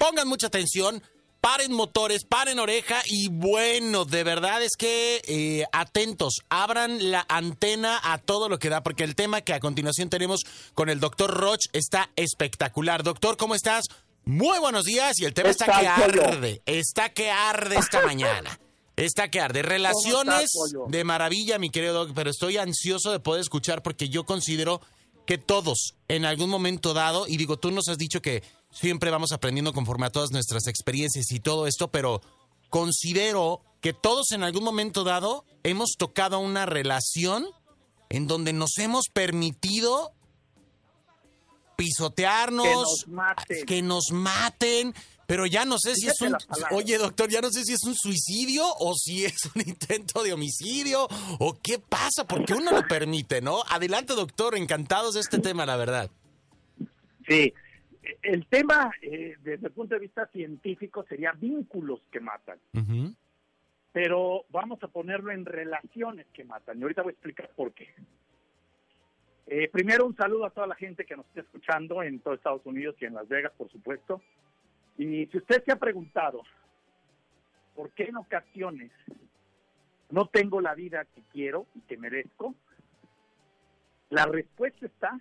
pongan mucha atención, paren motores, paren oreja y bueno, de verdad es que eh, atentos, abran la antena a todo lo que da, porque el tema que a continuación tenemos con el doctor Roch está espectacular. Doctor, ¿cómo estás? Muy buenos días y el tema está, que arde, está que arde esta mañana. Está que arde. Relaciones de maravilla, mi querido Doc, pero estoy ansioso de poder escuchar porque yo considero que todos, en algún momento dado, y digo, tú nos has dicho que siempre vamos aprendiendo conforme a todas nuestras experiencias y todo esto, pero considero que todos en algún momento dado hemos tocado una relación en donde nos hemos permitido pisotearnos, que nos maten, pero ya no sé si es un... Oye, doctor, ya no sé si es un suicidio o si es un intento de homicidio o qué pasa, porque uno lo permite, ¿no? Adelante, doctor, encantados de este tema, la verdad. Sí, el tema eh, desde el punto de vista científico sería vínculos que matan. Pero vamos a ponerlo en relaciones que matan. Y ahorita voy a explicar por qué. Eh, primero, un saludo a toda la gente que nos está escuchando en todo Estados Unidos y en Las Vegas, por supuesto. Y si usted se ha preguntado por qué en ocasiones no tengo la vida que quiero y que merezco, la respuesta está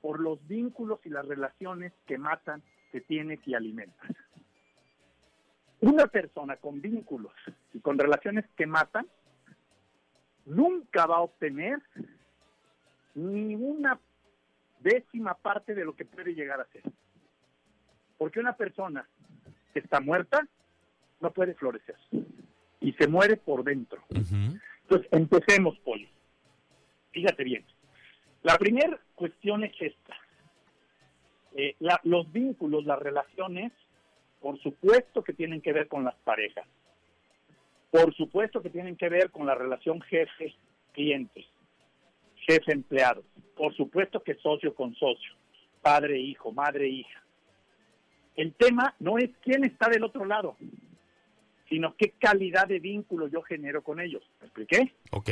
por los vínculos y las relaciones que matan, que tiene que alimentar. Una persona con vínculos y con relaciones que matan nunca va a obtener ni una décima parte de lo que puede llegar a ser. Porque una persona que está muerta no puede florecer y se muere por dentro. Entonces, empecemos, Poli. Fíjate bien. La primera cuestión es esta. Eh, los vínculos, las relaciones, por supuesto que tienen que ver con las parejas. Por supuesto que tienen que ver con la relación jefe-cliente, jefe-empleado. Por supuesto que socio con socio, padre-hijo, madre-hija. El tema no es quién está del otro lado, sino qué calidad de vínculo yo genero con ellos. ¿Me expliqué? Ok.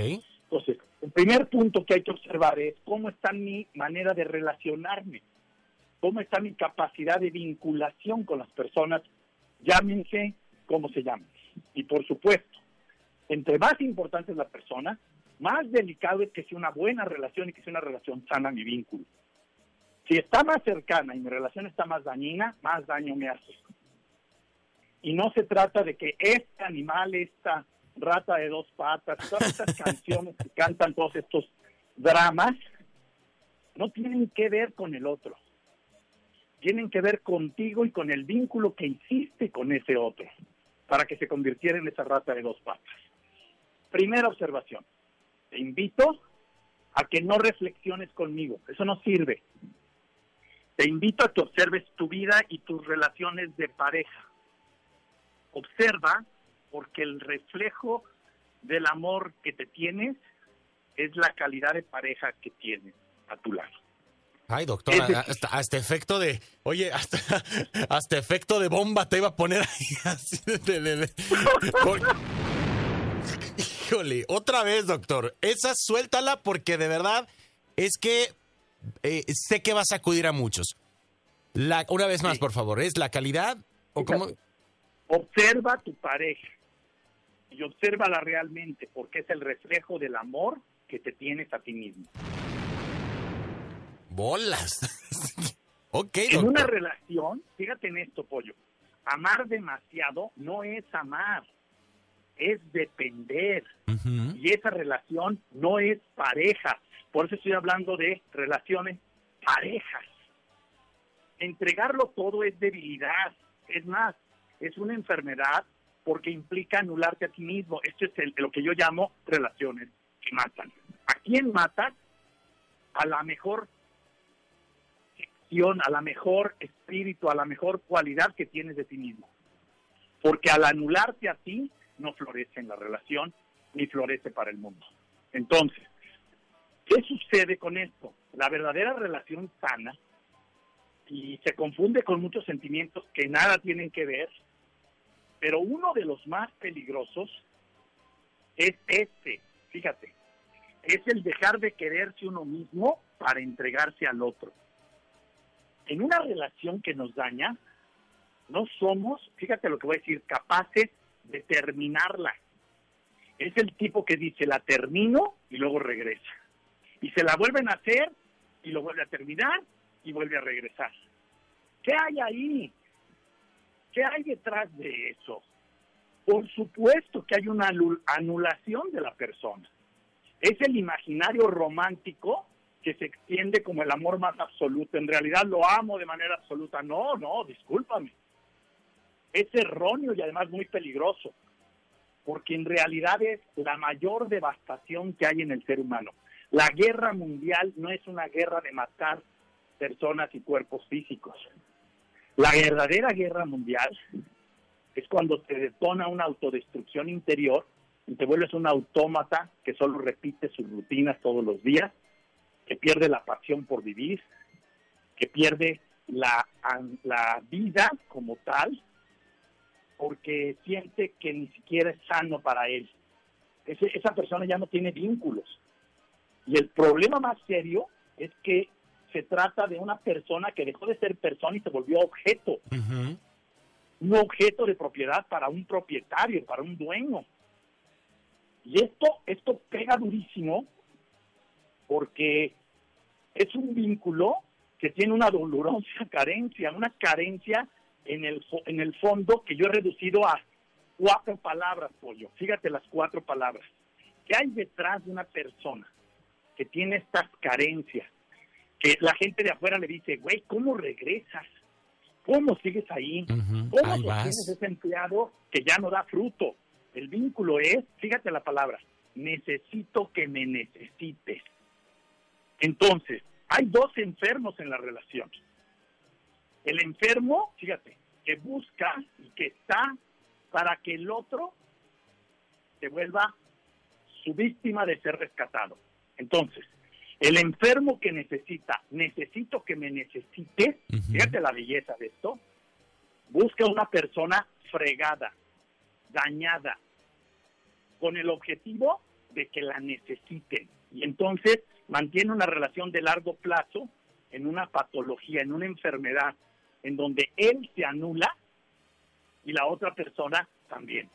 Entonces, el primer punto que hay que observar es cómo está mi manera de relacionarme, cómo está mi capacidad de vinculación con las personas, llámense como se llamen. Y por supuesto, entre más importante es la persona, más delicado es que sea una buena relación y que sea una relación sana mi vínculo. Si está más cercana y mi relación está más dañina, más daño me hace. Y no se trata de que este animal, esta rata de dos patas, todas estas canciones que cantan todos estos dramas, no tienen que ver con el otro. Tienen que ver contigo y con el vínculo que hiciste con ese otro para que se convirtiera en esa rata de dos patas. Primera observación. Te invito a que no reflexiones conmigo. Eso no sirve. Te invito a que observes tu vida y tus relaciones de pareja. Observa porque el reflejo del amor que te tienes es la calidad de pareja que tienes a tu lado. Ay, doctor, hasta, efecto de, oye, hasta, hasta efecto de bomba te iba a poner ahí así Híjole, otra vez, doctor, esa suéltala porque de verdad es que eh, sé que vas a acudir a muchos. La, una vez más, por favor, ¿es la calidad o cómo? Observa tu pareja y obsérvala realmente porque es el reflejo del amor que te tienes a ti mismo. Bolas. ok. En una relación, fíjate en esto, pollo. Amar demasiado no es amar, es depender. Y esa relación no es pareja, por eso estoy hablando de relaciones parejas. Entregarlo todo es debilidad. Es más, es una enfermedad porque implica anularte a ti mismo. Esto es lo que yo llamo relaciones que matan. ¿A quién mata? A la mejor sección, a la mejor espíritu, a la mejor cualidad que tienes de ti mismo. Porque al anularte a ti, no florece en la relación ni florece para el mundo. Entonces, ¿Qué sucede con esto? La verdadera relación sana, y se confunde con muchos sentimientos que nada tienen que ver, pero uno de los más peligrosos es este, fíjate, es el dejar de quererse uno mismo para entregarse al otro. En una relación que nos daña, no somos, fíjate lo que voy a decir, capaces de terminarla. Es el tipo que dice, la termino y luego regresa. Y se la vuelven a hacer y lo vuelve a terminar y vuelve a regresar. ¿Qué hay ahí? ¿Qué hay detrás de eso? Por supuesto que hay una anulación de la persona. Es el imaginario romántico que se extiende como el amor más absoluto. En realidad lo amo de manera absoluta. No, no, discúlpame. Es erróneo y además muy peligroso, porque en realidad es la mayor devastación que hay en el ser humano. La guerra mundial no es una guerra de matar personas y cuerpos físicos. La verdadera guerra mundial es cuando te detona una autodestrucción interior y te vuelves un autómata que solo repite sus rutinas todos los días, que pierde la pasión por vivir, que pierde la, la vida como tal, porque siente que ni siquiera es sano para él. esa persona ya no tiene vínculos. Y el problema más serio es que se trata de una persona que dejó de ser persona y se volvió objeto. Un objeto de propiedad para un propietario, para un dueño. Y esto, esto pega durísimo porque es un vínculo que tiene una dolorosa carencia, una carencia en el, en el fondo que yo he reducido a cuatro palabras, Pollo. Fíjate las cuatro palabras. ¿Qué hay detrás de una persona que tiene estas carencias? Que la gente de afuera le dice, güey, ¿cómo regresas? ¿Cómo sigues ahí? ¿Cómo tienes ese empleado que ya no da fruto? El vínculo es, fíjate la palabra, necesito que me necesites. Entonces, hay dos enfermos en la relación. El enfermo, fíjate, que busca y que está para que el otro se vuelva su víctima de ser rescatado. Entonces, el enfermo que necesita, necesito que me necesite, fíjate la belleza de esto, busca una persona fregada, dañada, con el objetivo de que la necesiten. Y entonces mantiene una relación de largo plazo en una patología, en una enfermedad, en donde él se anula y la otra persona también.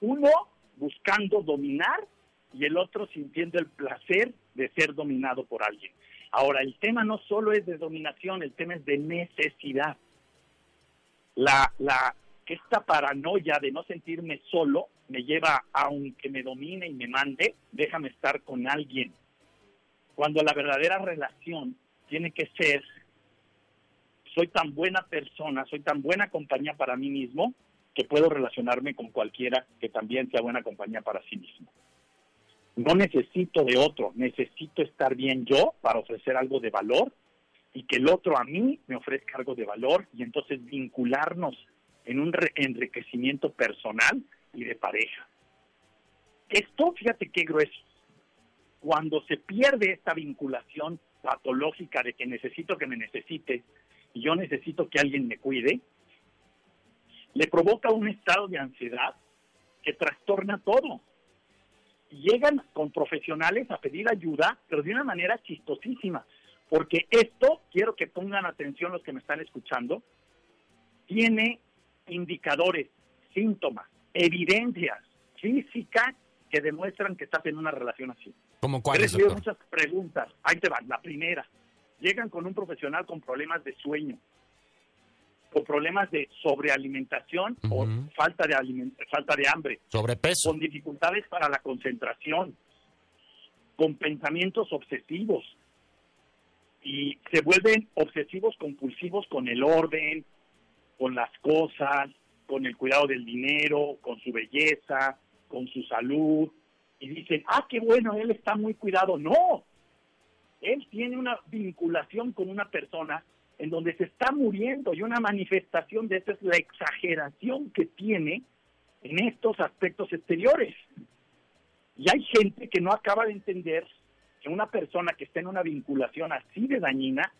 Uno buscando dominar y el otro sintiendo el placer de ser dominado por alguien. Ahora, el tema no solo es de dominación, el tema es de necesidad. La, la, esta paranoia de no sentirme solo me lleva, aunque me domine y me mande, déjame estar con alguien. Cuando la verdadera relación tiene que ser, soy tan buena persona, soy tan buena compañía para mí mismo, que puedo relacionarme con cualquiera que también sea buena compañía para sí mismo. No necesito de otro, necesito estar bien yo para ofrecer algo de valor y que el otro a mí me ofrezca algo de valor y entonces vincularnos en un enriquecimiento personal y de pareja. Esto, fíjate qué grueso. Cuando se pierde esta vinculación patológica de que necesito que me necesite y yo necesito que alguien me cuide, le provoca un estado de ansiedad que trastorna todo llegan con profesionales a pedir ayuda, pero de una manera chistosísima, porque esto, quiero que pongan atención los que me están escuchando, tiene indicadores, síntomas, evidencias físicas que demuestran que estás en una relación así. ¿Cómo cuáles? He recibido muchas preguntas. Ahí te van. La primera, llegan con un profesional con problemas de sueño, con problemas de sobrealimentación o falta de, falta de hambre. Sobrepeso. Con dificultades para la concentración, con pensamientos obsesivos. Y se vuelven obsesivos compulsivos con el orden, con las cosas, con el cuidado del dinero, con su belleza, con su salud. Y dicen, ah, qué bueno, él está muy cuidado. No, él tiene una vinculación con una persona en donde se está muriendo y una manifestación de eso es la exageración que tiene en estos aspectos exteriores. Y hay gente que no acaba de entender que una persona que está en una vinculación así de dañina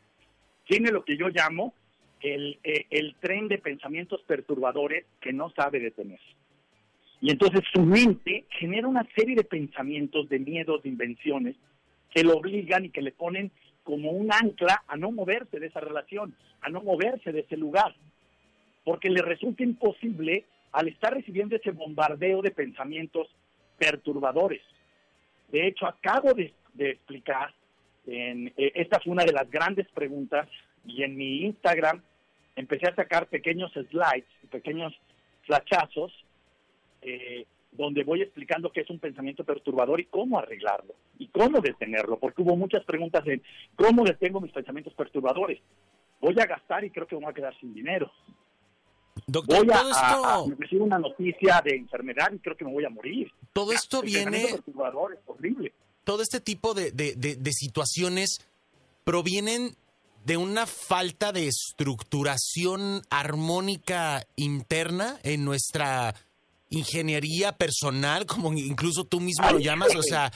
tiene lo que yo llamo el, eh, el tren de pensamientos perturbadores que no sabe detener. Y entonces su mente genera una serie de pensamientos, de miedos, de invenciones, que lo obligan y que le ponen como un ancla a no moverse de esa relación, a no moverse de ese lugar. porque le resulta imposible al estar recibiendo ese bombardeo de pensamientos perturbadores. De hecho, acabo de, explicar, en, eh, esta fue una de las grandes preguntas, y en mi Instagram empecé a sacar pequeños slides, pequeños flachazos, eh, donde voy explicando qué es un pensamiento perturbador y cómo arreglarlo, y cómo detenerlo, porque hubo muchas preguntas en cómo detengo mis pensamientos perturbadores. Voy a gastar y creo que me voy a quedar sin dinero. Doctor, voy a, recibir una noticia de enfermedad y creo que me voy a morir. Todo esto viene... Perturbador es horrible. Todo este tipo de, de situaciones provienen de una falta de estructuración armónica interna en nuestra ingeniería personal, como incluso tú mismo lo llamas, o sea,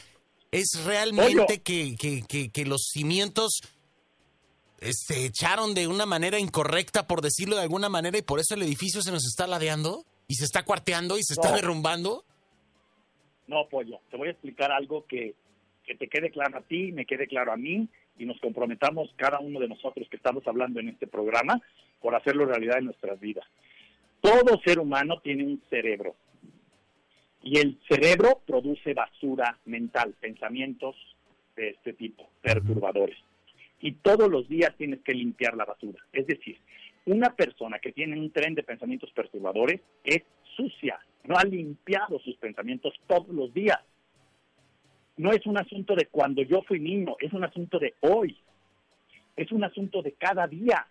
es realmente que, que, que, los cimientos se este, echaron de una manera incorrecta, por decirlo de alguna manera, y por eso el edificio se nos está ladeando y se está cuarteando y se está derrumbando. No, Pollo, te voy a explicar algo que, que te quede claro a ti, me quede claro a mí y nos comprometamos cada uno de nosotros que estamos hablando en este programa por hacerlo realidad en nuestras vidas. Todo ser humano tiene un cerebro y el cerebro produce basura mental, pensamientos de este tipo, perturbadores. Y todos los días tienes que limpiar la basura. Es decir, una persona que tiene un tren de pensamientos perturbadores es sucia, no ha limpiado sus pensamientos todos los días no es un asunto de cuando yo fui niño, es un asunto de hoy. Es un asunto de cada día.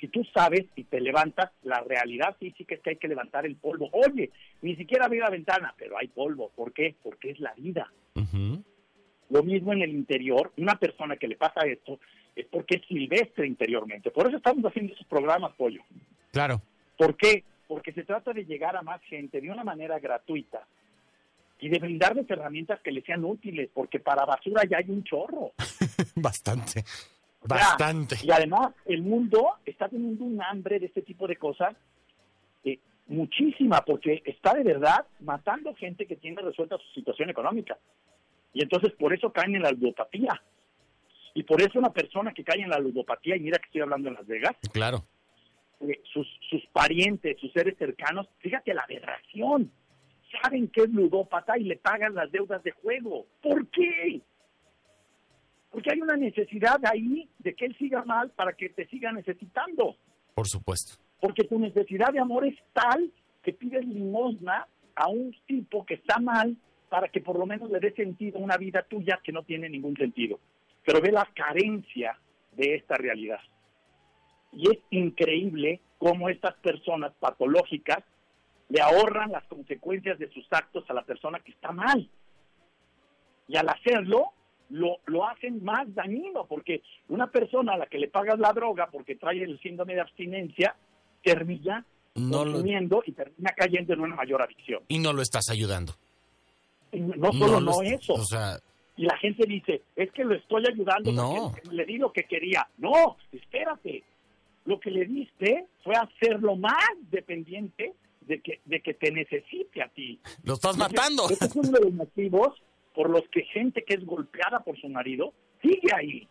Si tú sabes y te levantas, la realidad física es que hay que levantar el polvo. Oye, ni siquiera abrir la ventana, pero hay polvo. ¿Por qué? Porque es la vida. Lo mismo en el interior. Una persona que le pasa esto es porque es silvestre interiormente. Por eso estamos haciendo esos programas, Pollo. Claro. ¿Por qué? Porque se trata de llegar a más gente de una manera gratuita y de brindarles herramientas que les sean útiles, porque para basura ya hay un chorro. Bastante. Bastante. y además, el mundo está teniendo un hambre de este tipo de cosas eh, muchísima, porque está de verdad matando gente que tiene resuelta su situación económica. Y entonces por eso caen en la ludopatía. Y por eso una persona que cae en la ludopatía, y mira que estoy hablando en Las Vegas, claro. Eh, sus, sus parientes, sus seres cercanos, fíjate la aberración saben que es ludópata y le pagan las deudas de juego. ¿Por qué? Porque hay una necesidad ahí de que él siga mal para que te siga necesitando. Por supuesto. Porque tu necesidad de amor es tal que pides limosna a un tipo que está mal para que por lo menos le dé sentido a una vida tuya que no tiene ningún sentido. Pero ve la carencia de esta realidad. Y es increíble cómo estas personas patológicas le ahorran las consecuencias de sus actos a la persona que está mal. Y al hacerlo, lo, lo hacen más dañino, porque una persona a la que le pagas la droga porque trae el síndrome de abstinencia, termina no consumiendo y termina cayendo en una mayor adicción. Y no lo estás ayudando. no solo no, eso. y la gente dice, es que lo estoy ayudando porque le di lo que quería. No, espérate. Lo que le diste fue hacerlo más dependiente de que, de que te necesite a ti. Lo estás matando. Ese es uno de los motivos por los que gente que es golpeada por su marido sigue ahí.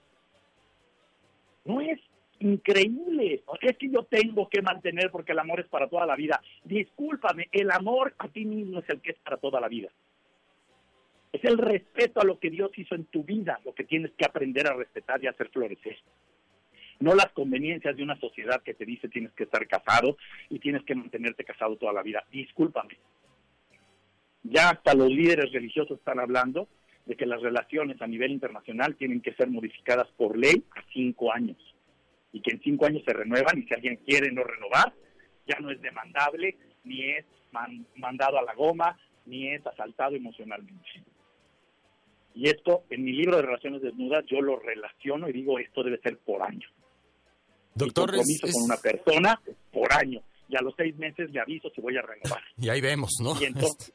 No es increíble. Es que yo tengo que mantener porque el amor es para toda la vida. Discúlpame, el amor a ti mismo es el que es para toda la vida. Es el respeto a lo que Dios hizo en tu vida, lo que tienes que aprender a respetar y hacer florecer no las conveniencias de una sociedad que te dice tienes que estar casado y tienes que mantenerte casado toda la vida. Discúlpame. Ya hasta los líderes religiosos están hablando de que las relaciones a nivel internacional tienen que ser modificadas por ley a cinco años y que en cinco años se renuevan y si alguien quiere no renovar, ya no es demandable, ni es mandado a la goma, ni es asaltado emocionalmente. Y esto, en mi libro de Relaciones Desnudas, yo lo relaciono y digo, esto debe ser por año. Doctor, compromiso con una persona por año. Y a los seis meses le aviso si voy a renovar. Y ahí vemos, ¿no? Y entonces,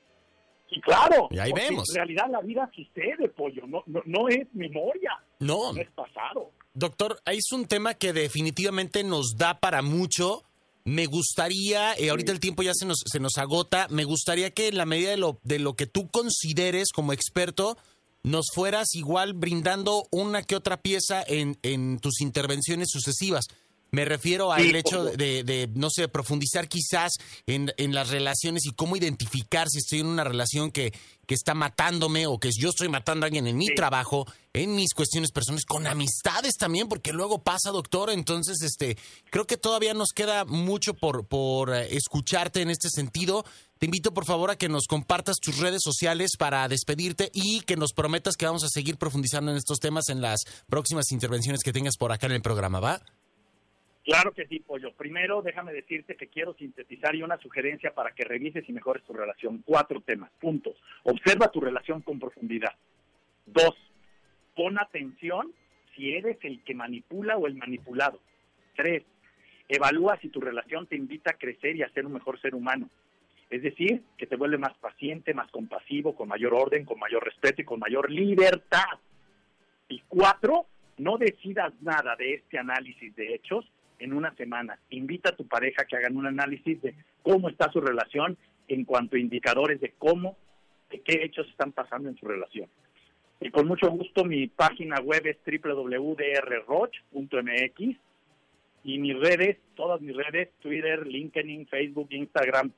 y claro, y ahí vemos. en realidad la vida sucede, pollo, no, no, es memoria, no. no es pasado. Doctor, es un tema que definitivamente nos da para mucho. Me gustaría, eh, ahorita el tiempo ya se nos, se nos agota, me gustaría que en la medida de lo, de lo que tú consideres como experto, nos fueras igual brindando una que otra pieza en, en tus intervenciones sucesivas Me refiero al hecho de, no sé, profundizar quizás en, en, las relaciones y cómo identificar si estoy en una relación que, que está matándome o que yo estoy matando a alguien en mi trabajo, en mis cuestiones personales, con amistades también, porque luego pasa, doctor. Entonces, este, creo que todavía nos queda mucho por, por eh, escucharte en este sentido. Te invito por favor a que nos compartas tus redes sociales para despedirte y que nos prometas que vamos a seguir profundizando en estos temas en las próximas intervenciones que tengas por acá en el programa, ¿va? Claro que sí, Pollo. Primero, déjame decirte que quiero sintetizar y una sugerencia para que revises y mejores tu relación. Cuatro temas, puntos. Observa tu relación con profundidad. Dos, pon atención si eres el que manipula o el manipulado. Tres, evalúa si tu relación te invita a crecer y a ser un mejor ser humano. Es decir, que te vuelve más paciente, más compasivo, con mayor orden, con mayor respeto y con mayor libertad. Y cuatro, no decidas nada de este análisis de hechos en una semana. Invita a tu pareja que hagan un análisis de cómo está su relación en cuanto a indicadores de cómo, de qué hechos están pasando en su relación. Y con mucho gusto mi página web es www.drroch.mx y mis redes, todas mis redes, Twitter, LinkedIn, Facebook, Instagram,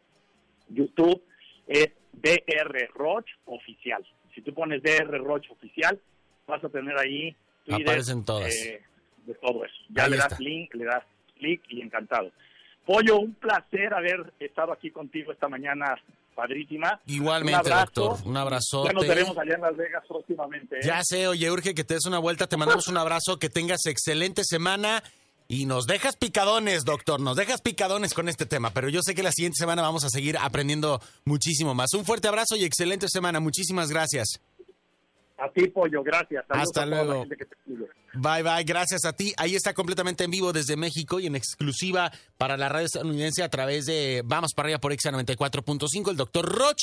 YouTube, es DR Roch Oficial. Si tú pones DR Roch Oficial, vas a tener ahí Twitter, Aparecen todas. Eh, de todo eso. Ya le das link, le das y encantado. Pollo, un placer haber estado aquí contigo esta mañana padrísima. Igualmente, doctor. Un abrazo. Ya nos veremos allá en Las Vegas próximamente. ¿eh? Ya sé, oye, urge que te des una vuelta. Te mandamos un abrazo, que tengas excelente semana. Y nos dejas picadones, doctor, nos dejas picadones con este tema, pero yo sé que la siguiente semana vamos a seguir aprendiendo muchísimo más. Un fuerte abrazo y excelente semana. Muchísimas gracias. A ti, Pollo, gracias. Hasta luego. Bye, bye. Gracias a ti. Ahí está completamente en vivo desde México y en exclusiva para la radio estadounidense a través de Vamos para arriba por Exa 94.5, el doctor Roch.